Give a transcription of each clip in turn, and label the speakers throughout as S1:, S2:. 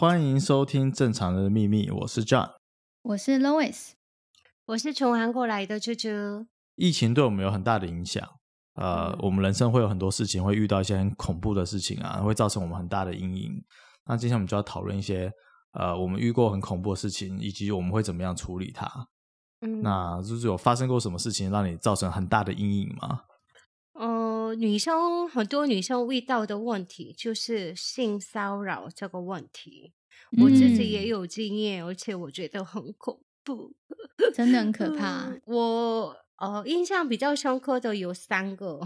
S1: 欢迎收听《正常人的秘密》，我是 John，
S2: 我是 Lois，
S3: 我是从韩国来的啾啾。
S1: 疫情对我们有很大的影响，呃，我们人生会有很多事情会遇到一些很恐怖的事情啊，会造成我们很大的阴影。那今天我们就要讨论一些，呃，我们遇过很恐怖的事情，以及我们会怎么样处理它。嗯，那就是有发生过什么事情让你造成很大的阴影吗？
S3: 呃，女生很多女生遇到的问题就是性骚扰这个问题，我自己也有经验，嗯、而且我觉得很恐怖，
S2: 真的很可怕。
S3: 嗯、我呃印象比较深刻的有三个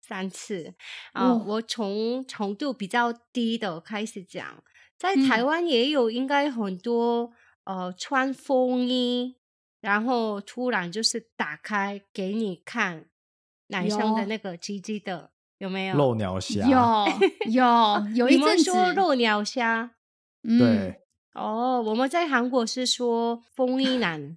S3: 三次啊，呃哦、我从程度比较低的开始讲，在台湾也有应该很多、嗯、呃穿风衣，然后突然就是打开给你看。男生的那个鸡鸡的 有，有没有？
S1: 漏鸟虾
S2: 有有有一阵
S3: 说漏鸟虾，
S1: 嗯、对
S3: 哦，我们在韩国是说风衣男，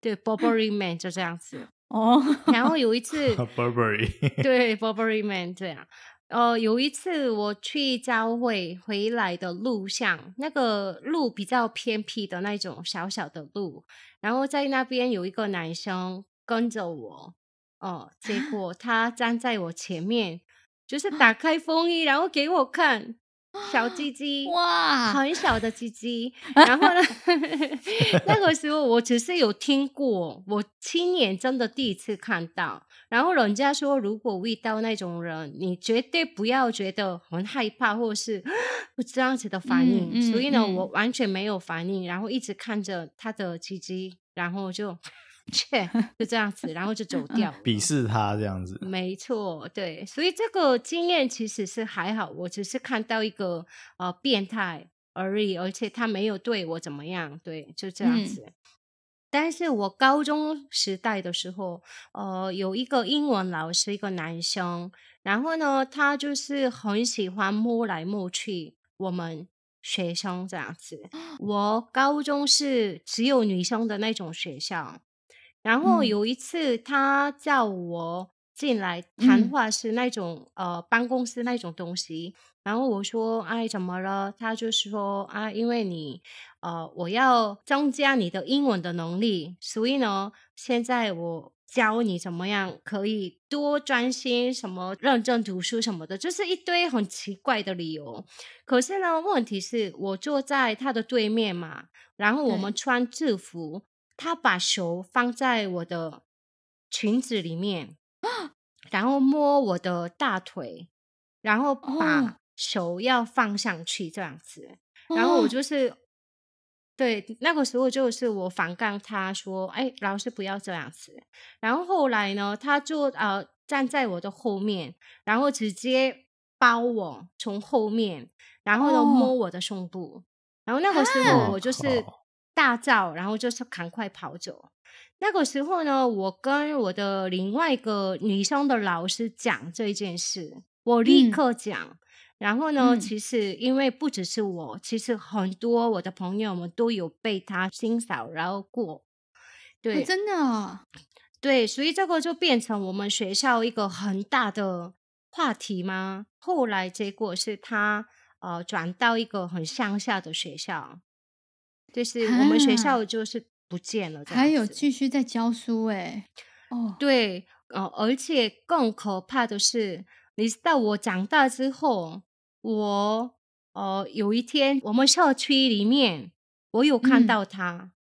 S3: 对，Burberry man 就这样子 哦。然后有一 次
S1: Burberry
S3: 对 Burberry man 这样，呃，有一次我去教会回来的路上，那个路比较偏僻的那种小小的路，然后在那边有一个男生跟着我。哦，结 果他站在我前面，就是打开风衣，然后给我看小鸡鸡，哇，很小的鸡鸡。然后呢，那个 时候我只是有听过，我亲眼真的第一次看到。然后人家说，如果遇到那种人，你绝对不要觉得很害怕，或是这样子的反应。嗯嗯、所以呢，嗯、我完全没有反应，然后一直看着他的鸡鸡，然后就。切，就这样子，然后就走掉，
S1: 鄙视他这样子。
S3: 没错，对，所以这个经验其实是还好，我只是看到一个呃变态而已，而且他没有对我怎么样，对，就这样子。嗯、但是我高中时代的时候，呃，有一个英文老师，一个男生，然后呢，他就是很喜欢摸来摸去我们学生这样子。我高中是只有女生的那种学校。然后有一次，他叫我进来谈话是那种、嗯、呃办公室那种东西。然后我说：“哎，怎么了？”他就说：“啊，因为你呃，我要增加你的英文的能力，所以呢，现在我教你怎么样可以多专心，什么认真读书什么的，就是一堆很奇怪的理由。可是呢，问题是我坐在他的对面嘛，然后我们穿制服。”他把手放在我的裙子里面，然后摸我的大腿，然后把手要放上去这样子，然后我就是对那个时候就是我反抗他说：“哎，老师不要这样子。”然后后来呢，他就呃站在我的后面，然后直接包我从后面，然后呢摸我的胸部，然后那个时候我就是。大叫，然后就是赶快跑走。那个时候呢，我跟我的另外一个女生的老师讲这件事，我立刻讲。嗯、然后呢，嗯、其实因为不只是我，其实很多我的朋友们都有被他性骚扰过。对，
S2: 哦、真的、哦，
S3: 对，所以这个就变成我们学校一个很大的话题吗？后来结果是他呃转到一个很乡下的学校。就是我们学校就是不见了，
S2: 还有继续在教书哎，哦，
S3: 对，呃，而且更可怕的是，你知道我长大之后，我呃有一天我们校区里面，我有看到他，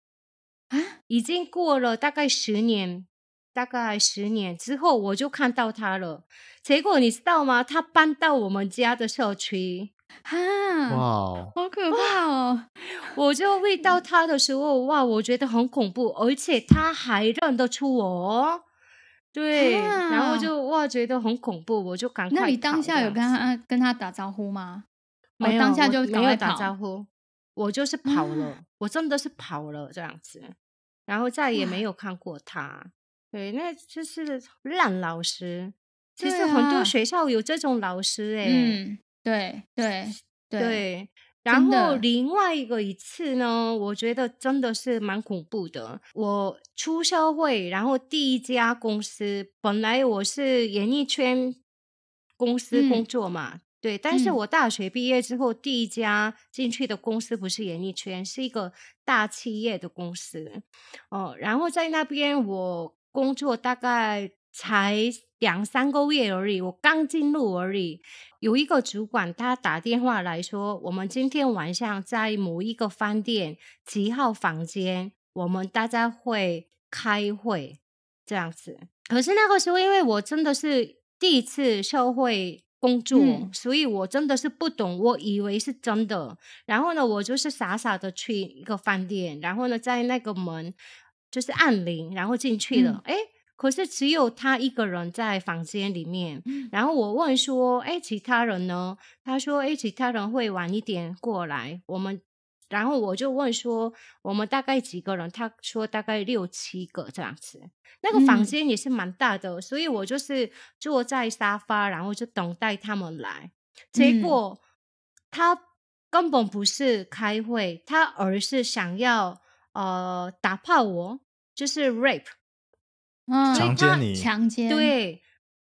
S3: 啊，已经过了大概十年，大概十年之后我就看到他了，结果你知道吗？他搬到我们家的校区。
S2: 哈，哇，好可怕哦！
S3: 我就遇到他的时候，哇，我觉得很恐怖，而且他还认得出我，对，啊、然后就哇，觉得很恐怖，我就赶快。
S2: 那你当下有跟他跟他打招呼吗？
S3: 没有，
S2: 当下就
S3: 没有打招呼，我就是跑了，啊、我真的是跑了这样子，然后再也没有看过他。对，那就是烂老师。其实很多学校有这种老师哎、欸。嗯
S2: 对对对，
S3: 对，然后另外一个一次呢，我觉得真的是蛮恐怖的。我出社会，然后第一家公司，本来我是演艺圈公司工作嘛，对，但是我大学毕业之后，嗯、第一家进去的公司不是演艺圈，是一个大企业的公司。哦，然后在那边我工作大概才两三个月而已，我刚进入而已。有一个主管他打电话来说，我们今天晚上在某一个饭店几号房间，我们大家会开会这样子。可是那个时候，因为我真的是第一次社会。工作，嗯、所以我真的是不懂，我以为是真的。然后呢，我就是傻傻的去一个饭店，然后呢，在那个门就是按铃，然后进去了。哎、嗯，可是只有他一个人在房间里面。嗯、然后我问说：“哎，其他人呢？”他说：“哎，其他人会晚一点过来。”我们。然后我就问说，我们大概几个人？他说大概六七个这样子。那个房间也是蛮大的，嗯、所以我就是坐在沙发，然后就等待他们来。结果、嗯、他根本不是开会，他而是想要呃打炮我，就是 rape，
S1: 嗯，强奸你，
S2: 强奸，
S3: 对，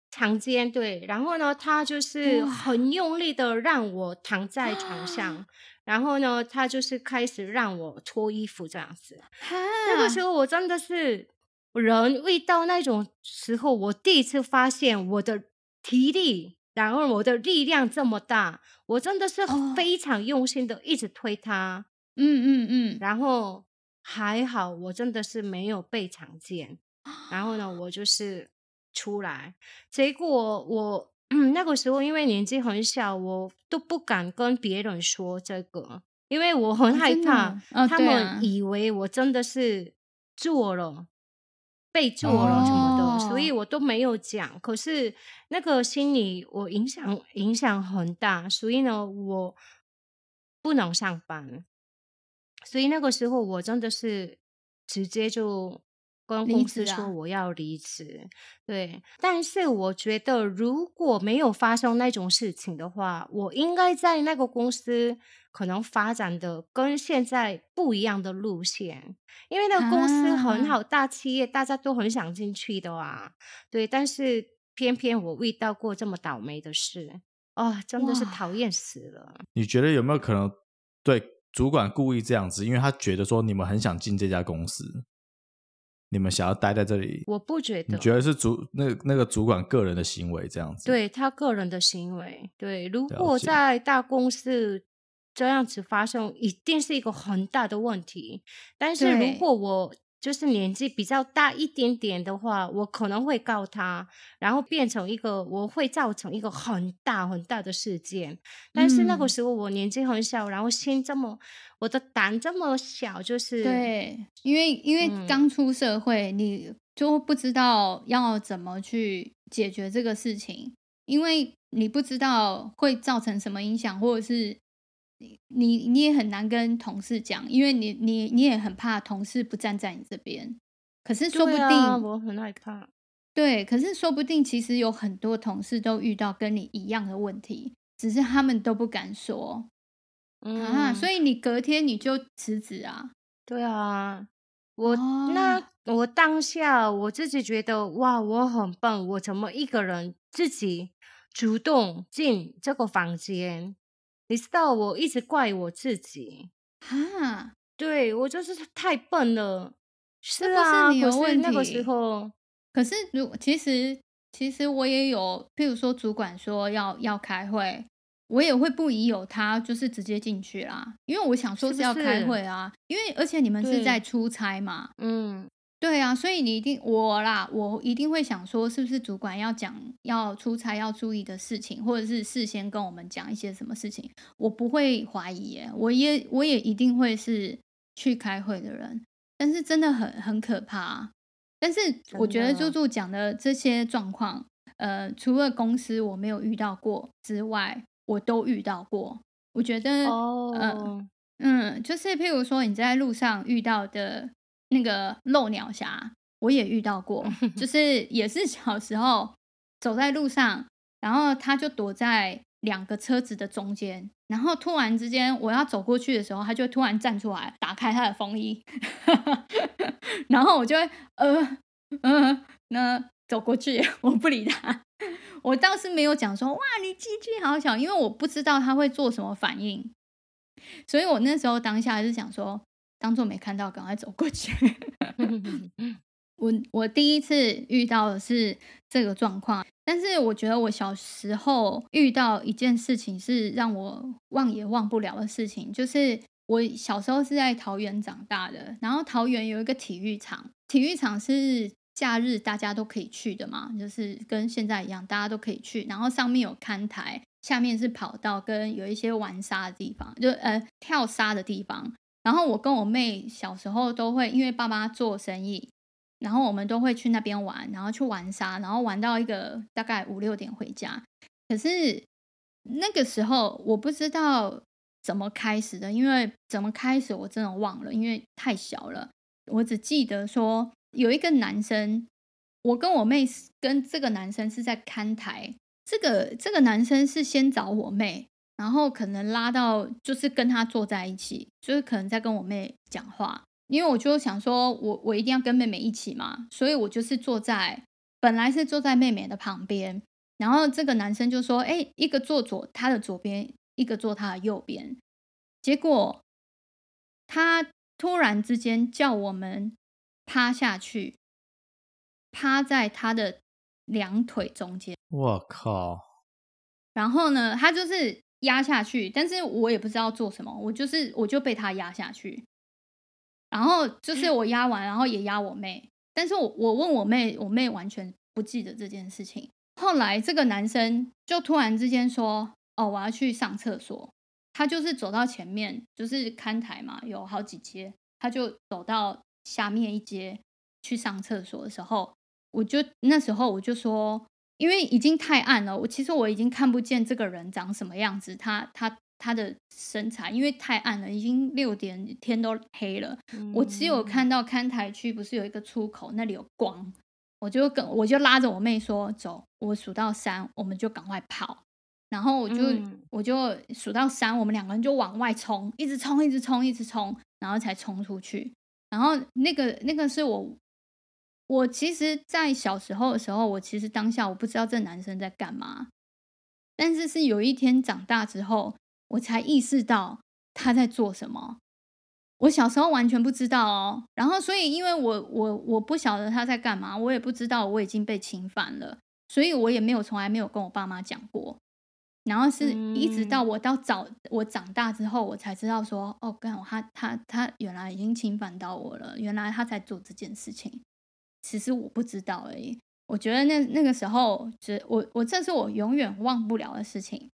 S3: 强奸，对。然后呢，他就是很用力的让我躺在床上。然后呢，他就是开始让我脱衣服这样子。哈那个时候我真的是人遇到那种时候，我第一次发现我的体力，然后我的力量这么大，我真的是非常用心的一直推他。
S2: 嗯嗯。嗯
S3: 然后还好，我真的是没有被强奸。然后呢，我就是出来，结果我。嗯，那个时候因为年纪很小，我都不敢跟别人说这个，因为我很害怕，哦、他们以为我真的是做了，哦、被做了什么的，哦、所以我都没有讲。可是那个心理我影响影响很大，所以呢，我不能上班，所以那个时候我真的是直接就。跟公司说我要离职，啊、对，但是我觉得如果没有发生那种事情的话，我应该在那个公司可能发展的跟现在不一样的路线，因为那个公司很好，啊、大企业大家都很想进去的啊，对，但是偏偏我遇到过这么倒霉的事，哦，真的是讨厌死了。
S1: 你觉得有没有可能对主管故意这样子，因为他觉得说你们很想进这家公司？你们想要待在这里？
S3: 我不觉得。
S1: 你觉得是主那那个主管个人的行为这样子？
S3: 对，他个人的行为。对，如果在大公司这样子发生，一定是一个很大的问题。但是如果我就是年纪比较大一点点的话，我可能会告他，然后变成一个我会造成一个很大很大的事件。但是那个时候我年纪很小，然后心这么，我的胆这么小，就是
S2: 对，因为因为刚出社会，嗯、你就不知道要怎么去解决这个事情，因为你不知道会造成什么影响，或者是。你你也很难跟同事讲，因为你你你也很怕同事不站在你这边。可是说不定，
S3: 啊、我很害怕。
S2: 对，可是说不定其实有很多同事都遇到跟你一样的问题，只是他们都不敢说。嗯、啊，所以你隔天你就辞职啊？
S3: 对啊，我、哦、那我当下我自己觉得哇，我很笨，我怎么一个人自己主动进这个房间？你知道，我一直怪我自己
S2: 哈，
S3: 对，我就是太笨了。是啊，是你有问题。那个时候，
S2: 可是如其实其实我也有，譬如说主管说要要开会，我也会不疑有他，就是直接进去啦。因为我想说是要开会啊，是是因为而且你们是在出差嘛，
S3: 嗯。
S2: 对啊，所以你一定我啦，我一定会想说，是不是主管要讲要出差要注意的事情，或者是事先跟我们讲一些什么事情？我不会怀疑耶，我也我也一定会是去开会的人。但是真的很很可怕。但是我觉得猪猪讲的这些状况，呃，除了公司我没有遇到过之外，我都遇到过。我觉得，
S3: 哦、
S2: 呃，嗯，就是譬如说你在路上遇到的。那个漏鸟侠，我也遇到过，就是也是小时候走在路上，然后他就躲在两个车子的中间，然后突然之间我要走过去的时候，他就突然站出来，打开他的风衣，然后我就会呃呃那走过去，我不理他，我倒是没有讲说哇，你鸡鸡好小，因为我不知道他会做什么反应，所以我那时候当下是想说，当做没看到，赶快走过去。我我第一次遇到的是这个状况，但是我觉得我小时候遇到一件事情是让我忘也忘不了的事情，就是我小时候是在桃园长大的，然后桃园有一个体育场，体育场是假日大家都可以去的嘛，就是跟现在一样，大家都可以去，然后上面有看台，下面是跑道跟有一些玩沙的地方，就呃跳沙的地方，然后我跟我妹小时候都会，因为爸妈做生意。然后我们都会去那边玩，然后去玩沙，然后玩到一个大概五六点回家。可是那个时候我不知道怎么开始的，因为怎么开始我真的忘了，因为太小了。我只记得说有一个男生，我跟我妹跟这个男生是在看台，这个这个男生是先找我妹，然后可能拉到就是跟他坐在一起，就是可能在跟我妹讲话。因为我就想说，我我一定要跟妹妹一起嘛，所以我就是坐在，本来是坐在妹妹的旁边，然后这个男生就说：“哎，一个坐左他的左边，一个坐他的右边。”结果他突然之间叫我们趴下去，趴在他的两腿中间。
S1: 我靠！
S2: 然后呢，他就是压下去，但是我也不知道做什么，我就是我就被他压下去。然后就是我压完，然后也压我妹，但是我我问我妹，我妹完全不记得这件事情。后来这个男生就突然之间说：“哦，我要去上厕所。”他就是走到前面，就是看台嘛，有好几阶，他就走到下面一阶去上厕所的时候，我就那时候我就说，因为已经太暗了，我其实我已经看不见这个人长什么样子，他他。他的身材因为太暗了，已经六点，天都黑了。嗯、我只有看到看台区不是有一个出口，那里有光，我就跟我就拉着我妹说走，我数到三，我们就赶快跑。然后我就、嗯、我就数到三，我们两个人就往外冲，一直冲，一直冲，一直冲，然后才冲出去。然后那个那个是我，我其实，在小时候的时候，我其实当下我不知道这男生在干嘛，但是是有一天长大之后。我才意识到他在做什么，我小时候完全不知道哦。然后，所以因为我我我不晓得他在干嘛，我也不知道我已经被侵犯了，所以我也没有从来没有跟我爸妈讲过。然后是一直到我到早我长大之后，我才知道说，哦，干，他他他原来已经侵犯到我了，原来他在做这件事情。其实我不知道而已。我觉得那那个时候，只我我这是我永远忘不了的事情。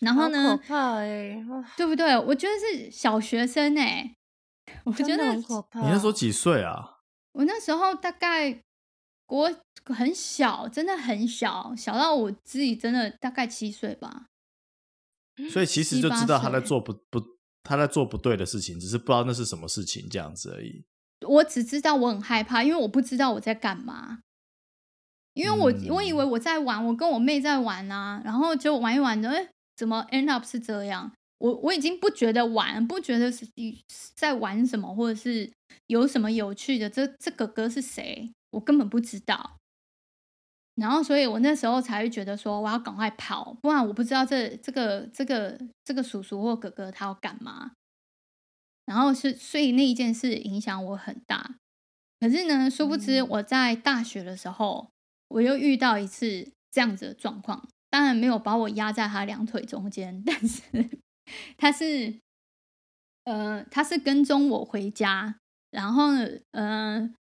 S2: 然后呢？可怕欸，对不对？我觉得是小学生哎，我觉得很可怕。
S1: 你那时候几岁啊？
S2: 我那时候大概国很小，真的很小，小到我自己真的大概七岁吧。
S1: 所以其实就知道他在做不不，他在做不对的事情，只是不知道那是什么事情这样子而已。
S2: 我只知道我很害怕，因为我不知道我在干嘛。因为我、嗯、我以为我在玩，我跟我妹在玩啊，然后就玩一玩的，哎。怎么 end up 是这样？我我已经不觉得玩，不觉得是在玩什么，或者是有什么有趣的。这这哥哥是谁？我根本不知道。然后，所以我那时候才会觉得说，我要赶快跑，不然我不知道这这个这个这个叔叔或哥哥他要干嘛。然后是，所以那一件事影响我很大。可是呢，殊不知我在大学的时候，我又遇到一次这样子的状况。当然没有把我压在他两腿中间，但是他是，呃，他是跟踪我回家，然后，呃，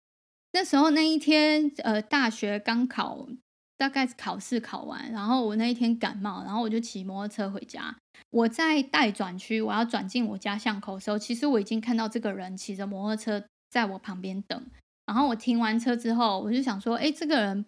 S2: 那时候那一天，呃，大学刚考，大概考试考完，然后我那一天感冒，然后我就骑摩托车回家。我在待转区，我要转进我家巷口的时候，其实我已经看到这个人骑着摩托车在我旁边等。然后我停完车之后，我就想说，哎，这个人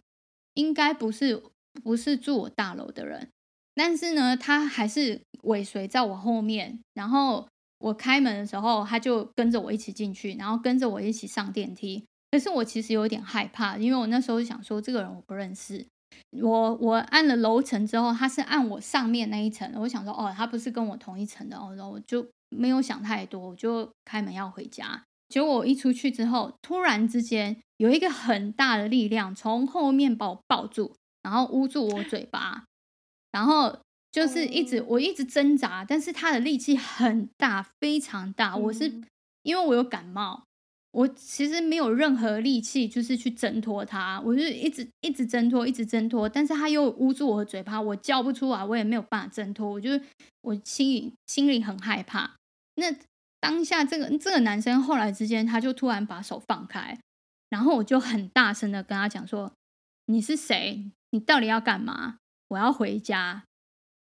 S2: 应该不是。不是住我大楼的人，但是呢，他还是尾随在我后面。然后我开门的时候，他就跟着我一起进去，然后跟着我一起上电梯。可是我其实有点害怕，因为我那时候想说，这个人我不认识。我我按了楼层之后，他是按我上面那一层。我想说，哦，他不是跟我同一层的哦，然后我就没有想太多，我就开门要回家。结果我一出去之后，突然之间有一个很大的力量从后面把我抱住。然后捂住我嘴巴，然后就是一直我一直挣扎，但是他的力气很大，非常大。我是因为我有感冒。我其实没有任何力气，就是去挣脱他，我就一直一直挣脱，一直挣脱，但是他又捂住我的嘴巴，我叫不出来，我也没有办法挣脱，我就我心里心里很害怕。那当下这个这个男生后来之间，他就突然把手放开，然后我就很大声的跟他讲说：“你是谁？你到底要干嘛？我要回家。”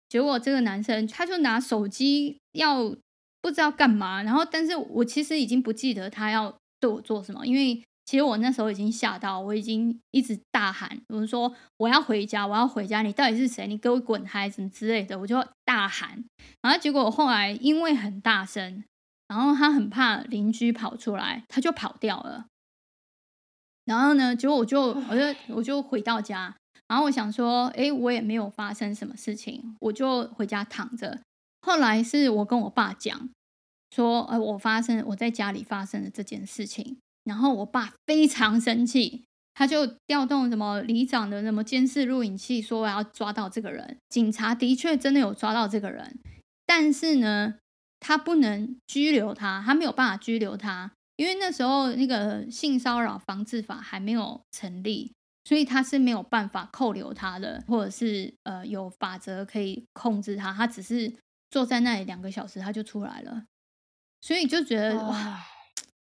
S2: 结果这个男生他就拿手机要不知道干嘛，然后但是我其实已经不记得他要。对我做什么？因为其实我那时候已经吓到，我已经一直大喊，我就说我要回家，我要回家，你到底是谁？你给我滚开，什么之类的，我就大喊。然后结果后来因为很大声，然后他很怕邻居跑出来，他就跑掉了。然后呢，结果我就我就我就回到家，然后我想说，哎，我也没有发生什么事情，我就回家躺着。后来是我跟我爸讲。说，呃，我发生我在家里发生了这件事情，然后我爸非常生气，他就调动什么里长的什么监视录影器，说我要抓到这个人。警察的确真的有抓到这个人，但是呢，他不能拘留他，他没有办法拘留他，因为那时候那个性骚扰防治法还没有成立，所以他是没有办法扣留他的，或者是呃有法则可以控制他，他只是坐在那里两个小时，他就出来了。所以就觉得哇，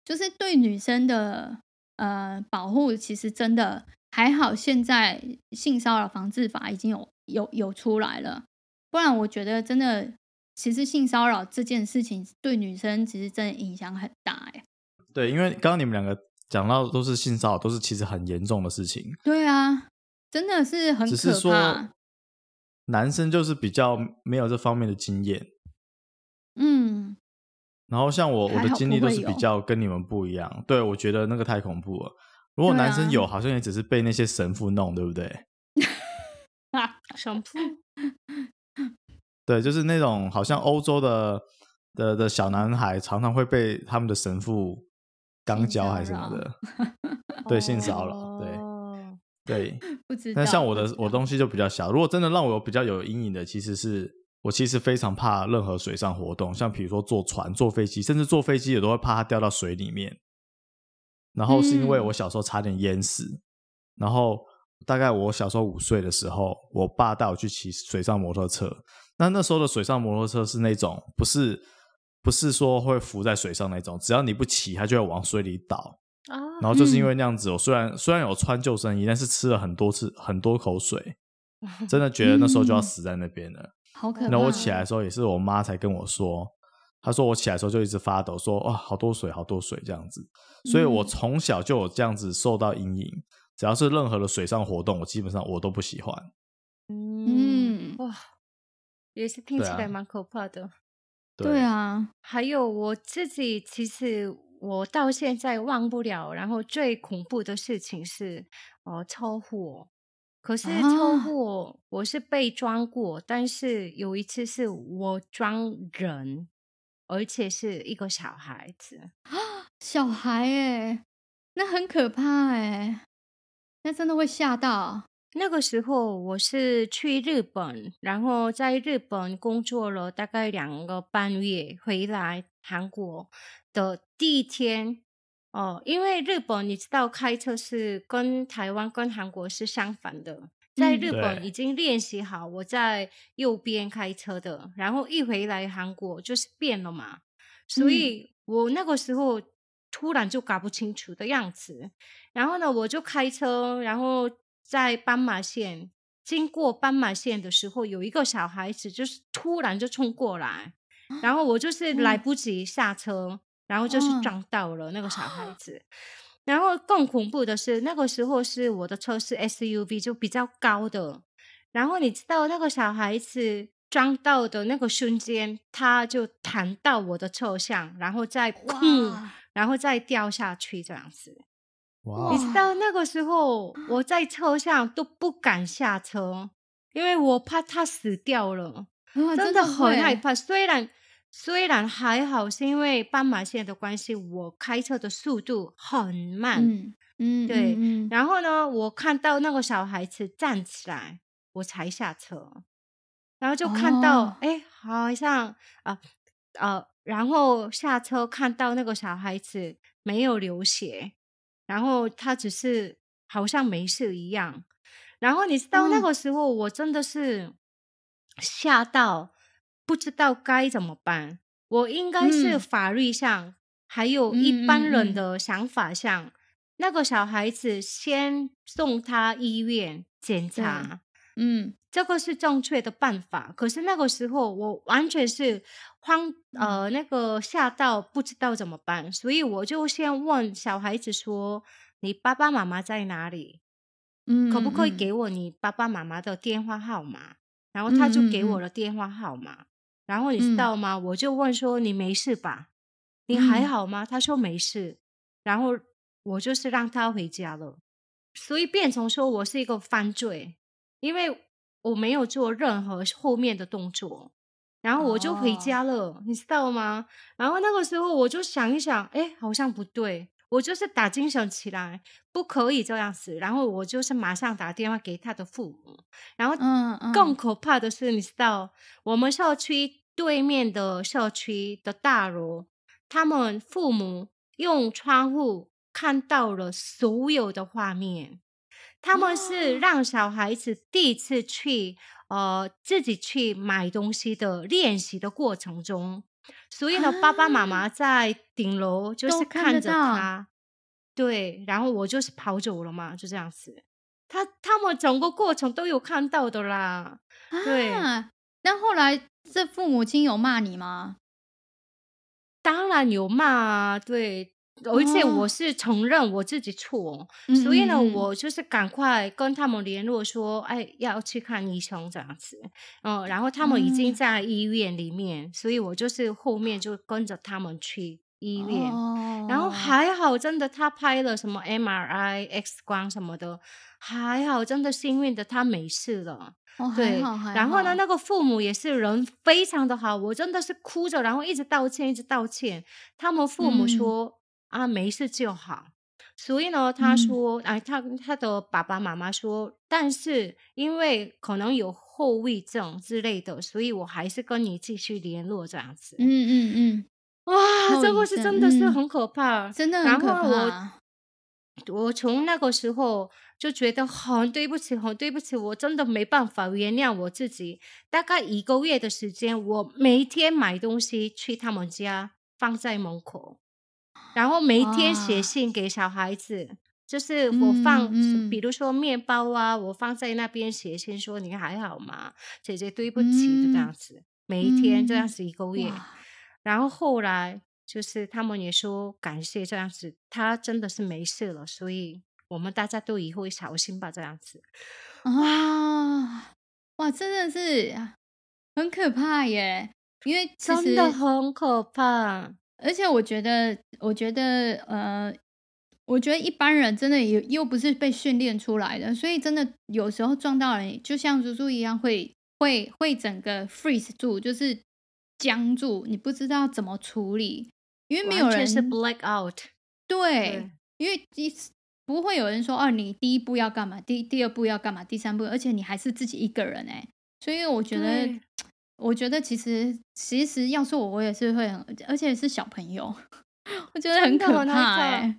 S2: 就是对女生的呃保护，其实真的还好。现在性骚扰防治法已经有有有出来了，不然我觉得真的，其实性骚扰这件事情对女生其实真的影响很大哎。
S1: 对，因为刚刚你们两个讲到都是性骚扰，都是其实很严重的事情。
S2: 对啊，真的是很可怕。只是说
S1: 男生就是比较没有这方面的经验。
S2: 嗯。
S1: 然后像我，我的经历都是比较跟你们不一样。对，我觉得那个太恐怖了。如果男生有，啊、好像也只是被那些神父弄，对不对？
S3: 神父。
S1: 对，就是那种好像欧洲的的的小男孩，常常会被他们的神父肛交还是什么的。对，性骚扰。对对。不知道。那像我的，我东西就比较小。如果真的让我有比较有阴影的，其实是。我其实非常怕任何水上活动，像比如说坐船、坐飞机，甚至坐飞机也都会怕它掉到水里面。然后是因为我小时候差点淹死，嗯、然后大概我小时候五岁的时候，我爸带我去骑水上摩托车。那那时候的水上摩托车是那种不是不是说会浮在水上那种，只要你不骑，它就会往水里倒。啊、然后就是因为那样子，我虽然虽然有穿救生衣，但是吃了很多次很多口水，真的觉得那时候就要死在那边了。嗯
S2: 好可怕！
S1: 那我起来的时候也是我妈才跟我说，她说我起来的时候就一直发抖，说哇好多水好多水这样子，所以我从小就有这样子受到阴影。只要是任何的水上活动，我基本上我都不喜欢。
S3: 嗯哇，也是听起来蛮可怕的。
S2: 对啊，对啊，
S3: 还有我自己，其实我到现在忘不了。然后最恐怖的事情是哦车祸。可是车祸，我是被装过，啊、但是有一次是我装人，而且是一个小孩子啊。
S2: 小孩哎，那很可怕哎，那真的会吓到。
S3: 那个时候我是去日本，然后在日本工作了大概两个半月，回来韩国的第一天。哦，因为日本你知道开车是跟台湾跟韩国是相反的，在日本已经练习好我在右边开车的，嗯、然后一回来韩国就是变了嘛，所以我那个时候突然就搞不清楚的样子，然后呢我就开车，然后在斑马线经过斑马线的时候，有一个小孩子就是突然就冲过来，然后我就是来不及下车。然后就是撞到了那个小孩子，哦、然后更恐怖的是，那个时候是我的车是 SUV，就比较高的。然后你知道那个小孩子撞到的那个瞬间，他就弹到我的车上，然后再砰，然后再掉下去这样子。哇！你知道那个时候我在车上都不敢下车，因为我怕他死掉了，哦、真的很害怕。虽然。虽然还好，是因为斑马线的关系，我开车的速度很慢，嗯、
S2: 嗯，对。
S3: 然后呢，我看到那个小孩子站起来，我才下车，然后就看到，哎、哦，好像啊呃，呃，然后下车看到那个小孩子没有流血，然后他只是好像没事一样。然后你知道那个时候，我真的是吓到，不知道该怎么办。我应该是法律上，嗯、还有一般人的想法上，嗯嗯嗯、那个小孩子先送他医院检查，
S2: 嗯，
S3: 这个是正确的办法。可是那个时候我完全是慌，呃，那个吓到不知道怎么办，所以我就先问小孩子说：“你爸爸妈妈在哪里？嗯，可不可以给我你爸爸妈妈的电话号码？”然后他就给我了电话号码。嗯然后你知道吗？嗯、我就问说：“你没事吧？你还好吗？”嗯、他说：“没事。”然后我就是让他回家了，所以变成说我是一个犯罪，因为我没有做任何后面的动作，然后我就回家了，哦、你知道吗？然后那个时候我就想一想，哎，好像不对。我就是打精神起来，不可以这样子。然后我就是马上打电话给他的父母。然后，更可怕的是，你知道，我们社区对面的社区的大楼，他们父母用窗户看到了所有的画面。他们是让小孩子第一次去，呃，自己去买东西的练习的过程中。所以呢，爸爸妈妈在顶楼就是看着他，对，然后我就是跑走了嘛，就这样子。他他们整个过程都有看到的啦，对。
S2: 啊，那后来这父母亲有骂你吗？
S3: 当然有骂啊，对。而且我是承认我自己错，嗯、所以呢，我就是赶快跟他们联络说，哎，要去看医生这样子。嗯，然后他们已经在医院里面，嗯、所以我就是后面就跟着他们去医院。哦、然后还好，真的他拍了什么 MRI、X 光什么的，还好，真的幸运的他没事了。
S2: 哦、对，
S3: 然后呢，那个父母也是人非常的好，我真的是哭着，然后一直道歉，一直道歉。他们父母说。嗯啊，没事就好。所以呢，他说，哎、嗯啊，他他的爸爸妈妈说，但是因为可能有后遗症之类的，所以我还是跟你继续联络这样子。
S2: 嗯嗯嗯，嗯
S3: 哇，这个是真的是很可怕，
S2: 嗯、真的很可怕。
S3: 我我从那个时候就觉得很对不起，很对不起，我真的没办法原谅我自己。大概一个月的时间，我每天买东西去他们家，放在门口。然后每天写信给小孩子，啊、就是我放，嗯嗯、比如说面包啊，我放在那边写信说你还好吗？姐姐对不起，嗯、就这样子，每一天这样子一个月。嗯、然后后来就是他们也说感谢这样子，他真的是没事了，所以我们大家都以后小心吧，这样子。
S2: 啊，哇，真的是很可怕耶，因为
S3: 真的很可怕。
S2: 而且我觉得，我觉得，呃，我觉得一般人真的也又不是被训练出来的，所以真的有时候撞到人，就像猪猪一样会，会会会整个 freeze 住，就是僵住，你不知道怎么处理，因为没有人
S3: 是 black out，
S2: 对，对。因为不会有人说，哦，你第一步要干嘛，第第二步要干嘛，第三步，而且你还是自己一个人哎，所以我觉得。我觉得其实其实要是我，我也是会很，而且是小朋友，我觉得很可怕哎。对，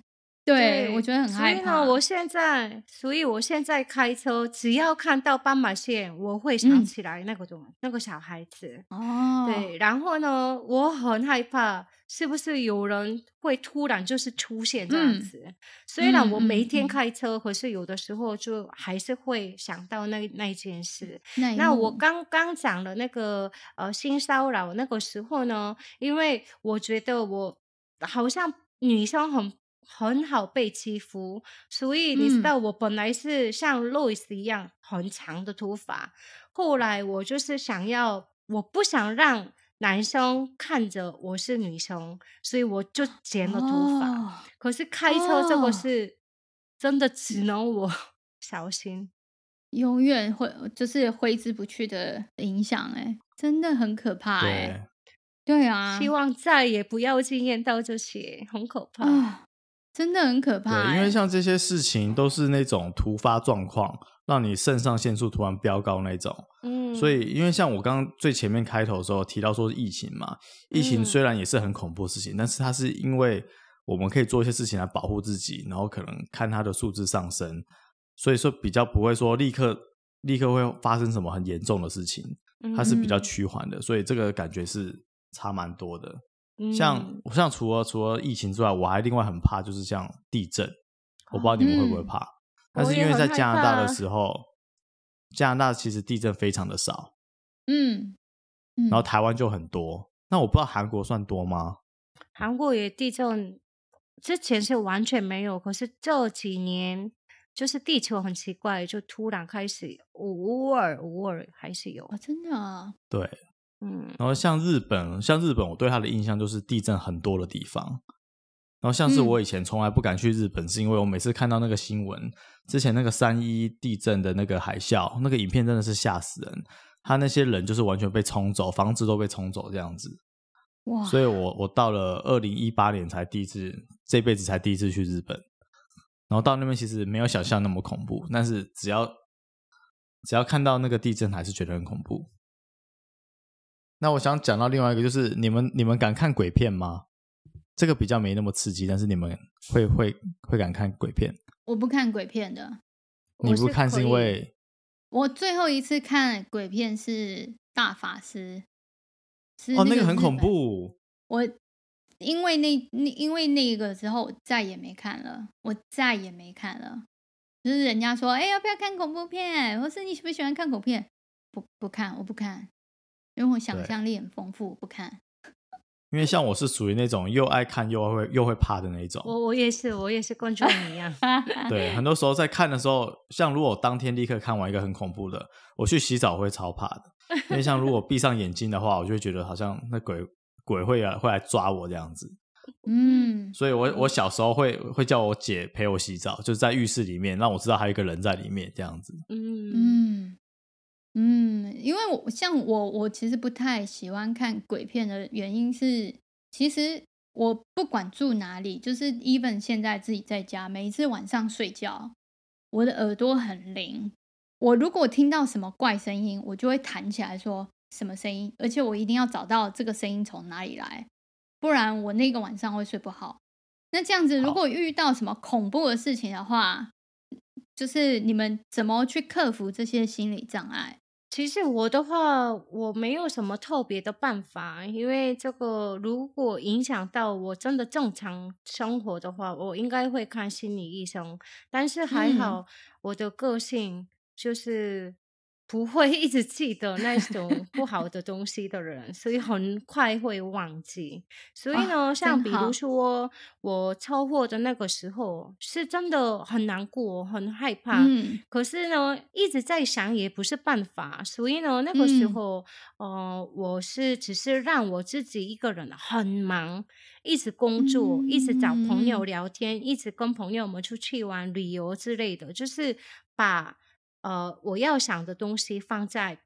S2: 对我觉得很害怕。
S3: 所以呢我现在，所以我现在开车，只要看到斑马线，我会想起来那个东、嗯、那个小孩子。哦，对，然后呢，我很害怕，是不是有人会突然就是出现这样子？嗯、虽然我每天开车，嗯、可是有的时候就还是会想到那那件事。那，那我刚刚讲的那个呃性骚扰那个时候呢，因为我觉得我好像女生很。很好被欺负，所以你知道我本来是像 Louis 一样很长的头发，嗯、后来我就是想要，我不想让男生看着我是女生，所以我就剪了头发。哦、可是开车这个是真的只能我 小心，
S2: 永远会就是挥之不去的影响，哎，真的很可怕，哎，对，对啊，
S3: 希望再也不要经验到这些，很可怕。
S2: 哦真的很可怕、欸。
S1: 对，因为像这些事情都是那种突发状况，让你肾上腺素突然飙高那种。嗯，所以因为像我刚刚最前面开头的时候提到说疫情嘛，疫情虽然也是很恐怖的事情，嗯、但是它是因为我们可以做一些事情来保护自己，然后可能看它的数字上升，所以说比较不会说立刻立刻会发生什么很严重的事情，它是比较趋缓的，所以这个感觉是差蛮多的。像像除了除了疫情之外，我还另外很怕就是像地震，我不知道你们会不会怕。嗯、但是因为在加拿大的时候，加拿大其实地震非常的少，嗯，嗯然后台湾就很多。那我不知道韩国算多吗？
S3: 韩国也地震，之前是完全没有，可是这几年就是地球很奇怪，就突然开始偶尔偶尔还是有
S2: 啊，真的啊，
S1: 对。嗯，然后像日本，像日本，我对它的印象就是地震很多的地方。然后像是我以前从来不敢去日本，是因为我每次看到那个新闻，之前那个三一地震的那个海啸，那个影片真的是吓死人。他那些人就是完全被冲走，房子都被冲走这样子。哇！所以我我到了二零一八年才第一次，这辈子才第一次去日本。然后到那边其实没有想象那么恐怖，但是只要只要看到那个地震，还是觉得很恐怖。那我想讲到另外一个，就是你们你们敢看鬼片吗？这个比较没那么刺激，但是你们会会会敢看鬼片？
S2: 我不看鬼片的。
S1: 你不看是因为？
S2: 我最后一次看鬼片是大法师。
S1: 哦，那个很恐怖。
S2: 我因为那那因为那个之后，我再也没看了。我再也没看了。就是人家说，哎，要不要看恐怖片？或是你喜不喜欢看恐怖片？不不看，我不看。因为我想象力很丰富，不看。
S1: 因为像我是属于那种又爱看又会又会怕的那一种。
S3: 我我也是，我也是跟你一样。
S1: 对，很多时候在看的时候，像如果当天立刻看完一个很恐怖的，我去洗澡会超怕的。因为像如果闭上眼睛的话，我就会觉得好像那鬼鬼会来会来抓我这样子。嗯。所以我我小时候会会叫我姐陪我洗澡，就是在浴室里面，让我知道还有一个人在里面这样子。嗯嗯。
S2: 嗯，因为我像我，我其实不太喜欢看鬼片的原因是，其实我不管住哪里，就是 even 现在自己在家，每一次晚上睡觉，我的耳朵很灵。我如果听到什么怪声音，我就会弹起来说什么声音，而且我一定要找到这个声音从哪里来，不然我那个晚上会睡不好。那这样子，如果遇到什么恐怖的事情的话，就是你们怎么去克服这些心理障碍？
S3: 其实我的话，我没有什么特别的办法，因为这个如果影响到我真的正常生活的话，我应该会看心理医生。但是还好，我的个性就是。不会一直记得那种不好的东西的人，所以很快会忘记。所以呢，哦、像比如说我车祸的那个时候，是真的很难过、很害怕。嗯、可是呢，一直在想也不是办法。所以呢，那个时候，嗯、呃，我是只是让我自己一个人很忙，一直工作，嗯、一直找朋友聊天，嗯、一直跟朋友们出去玩、旅游之类的，就是把。呃，我要想的东西放在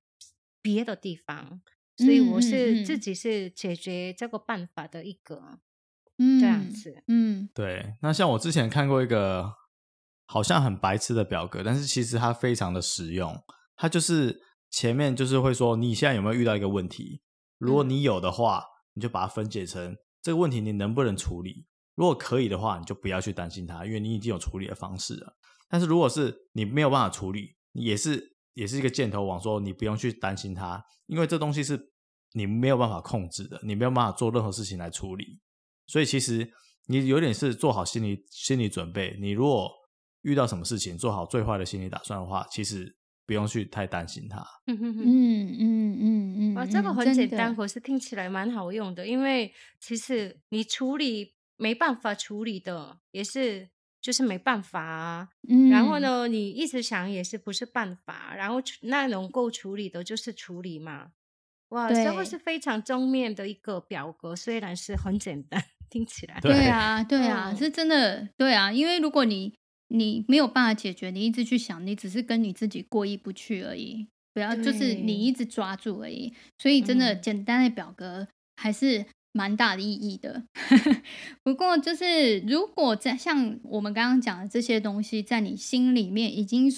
S3: 别的地方，所以我是自己是解决这个办法的一个，嗯，这样子，
S1: 嗯，对。那像我之前看过一个好像很白痴的表格，但是其实它非常的实用。它就是前面就是会说你现在有没有遇到一个问题，如果你有的话，你就把它分解成这个问题你能不能处理。如果可以的话，你就不要去担心它，因为你已经有处理的方式了。但是如果是你没有办法处理，也是也是一个箭头往说，你不用去担心它，因为这东西是你没有办法控制的，你没有办法做任何事情来处理。所以其实你有点是做好心理心理准备。你如果遇到什么事情，做好最坏的心理打算的话，其实不用去太担心它。嗯嗯
S3: 嗯嗯嗯，啊，这个很简单，可是听起来蛮好用的，因为其实你处理没办法处理的也是。就是没办法啊，嗯，然后呢，你一直想也是不是办法，然后那能够处理的就是处理嘛。哇，对这个是非常正面的一个表格，虽然是很简单，听起来。
S2: 对啊，对啊，是真的，对啊，因为如果你你没有办法解决，你一直去想，你只是跟你自己过意不去而已，不要就是你一直抓住而已。所以真的简单的表格还是蛮大的意义的。不过，就是如果在像我们刚刚讲的这些东西，在你心里面已经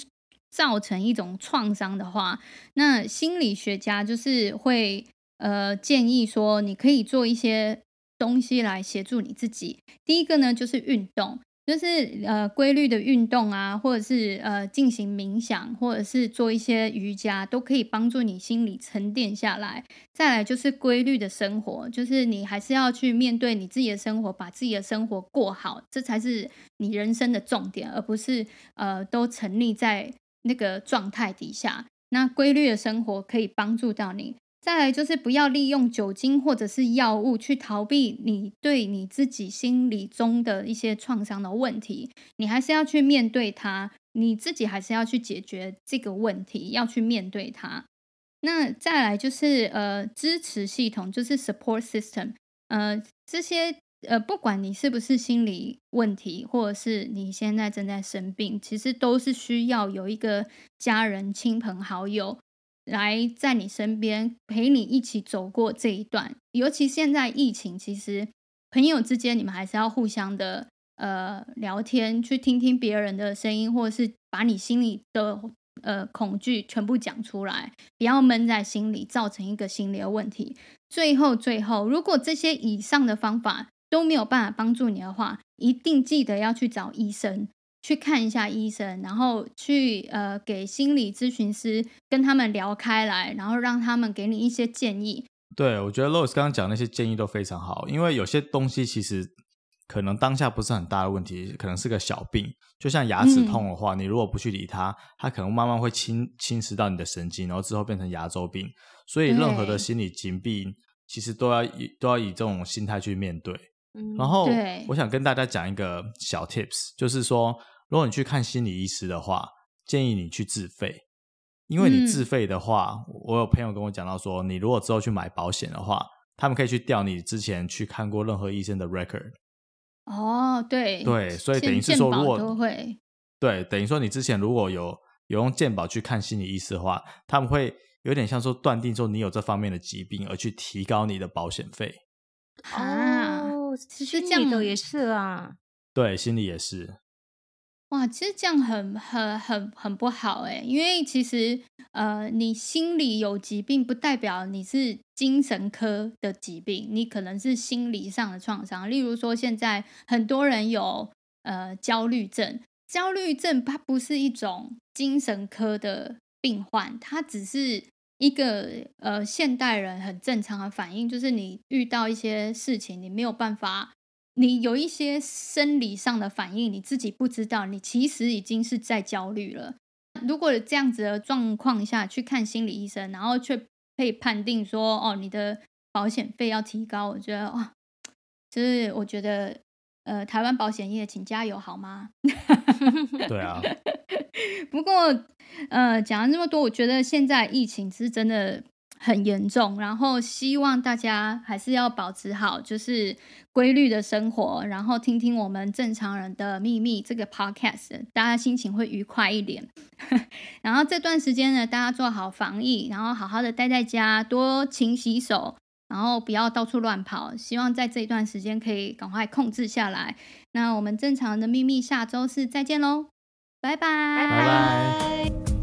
S2: 造成一种创伤的话，那心理学家就是会呃建议说，你可以做一些东西来协助你自己。第一个呢，就是运动。就是呃规律的运动啊，或者是呃进行冥想，或者是做一些瑜伽，都可以帮助你心理沉淀下来。再来就是规律的生活，就是你还是要去面对你自己的生活，把自己的生活过好，这才是你人生的重点，而不是呃都沉溺在那个状态底下。那规律的生活可以帮助到你。再来就是不要利用酒精或者是药物去逃避你对你自己心理中的一些创伤的问题，你还是要去面对它，你自己还是要去解决这个问题，要去面对它。那再来就是呃支持系统，就是 support system，呃这些呃不管你是不是心理问题，或者是你现在正在生病，其实都是需要有一个家人、亲朋好友。来在你身边陪你一起走过这一段，尤其现在疫情，其实朋友之间你们还是要互相的呃聊天，去听听别人的声音，或者是把你心里的呃恐惧全部讲出来，不要闷在心里，造成一个心理的问题。最后，最后，如果这些以上的方法都没有办法帮助你的话，一定记得要去找医生。去看一下医生，然后去呃给心理咨询师跟他们聊开来，然后让他们给你一些建议。
S1: 对，我觉得 Lois 刚刚讲那些建议都非常好，因为有些东西其实可能当下不是很大的问题，可能是个小病，就像牙齿痛的话，嗯、你如果不去理它，它可能慢慢会侵侵蚀到你的神经，然后之后变成牙周病。所以任何的心理疾病，其实都要以都要以这种心态去面对。嗯、然后，我想跟大家讲一个小 tips，就是说。如果你去看心理医师的话，建议你去自费，因为你自费的话，嗯、我有朋友跟我讲到说，你如果之后去买保险的话，他们可以去调你之前去看过任何医生的 record。
S2: 哦，对，
S1: 对，所以等于是说，如果
S2: 都会
S1: 对，等于说你之前如果有有用健保去看心理医师的话，他们会有点像说断定说你有这方面的疾病，而去提高你的保险费。
S3: 哦，其实这样的也是啊，
S1: 对，心理也是。
S2: 哇，其实这样很很很很不好哎，因为其实呃，你心里有疾病，不代表你是精神科的疾病，你可能是心理上的创伤。例如说，现在很多人有呃焦虑症，焦虑症它不是一种精神科的病患，它只是一个呃现代人很正常的反应，就是你遇到一些事情，你没有办法。你有一些生理上的反应，你自己不知道，你其实已经是在焦虑了。如果这样子的状况下去看心理医生，然后却可以判定说，哦，你的保险费要提高，我觉得哇，就是我觉得，呃，台湾保险业请加油好吗？
S1: 对啊。
S2: 不过，呃，讲了这么多，我觉得现在疫情是真的。很严重，然后希望大家还是要保持好，就是规律的生活，然后听听我们正常人的秘密这个 podcast，大家心情会愉快一点。然后这段时间呢，大家做好防疫，然后好好的待在家，多勤洗手，然后不要到处乱跑。希望在这一段时间可以赶快控制下来。那我们正常人的秘密下周四再见喽，拜拜。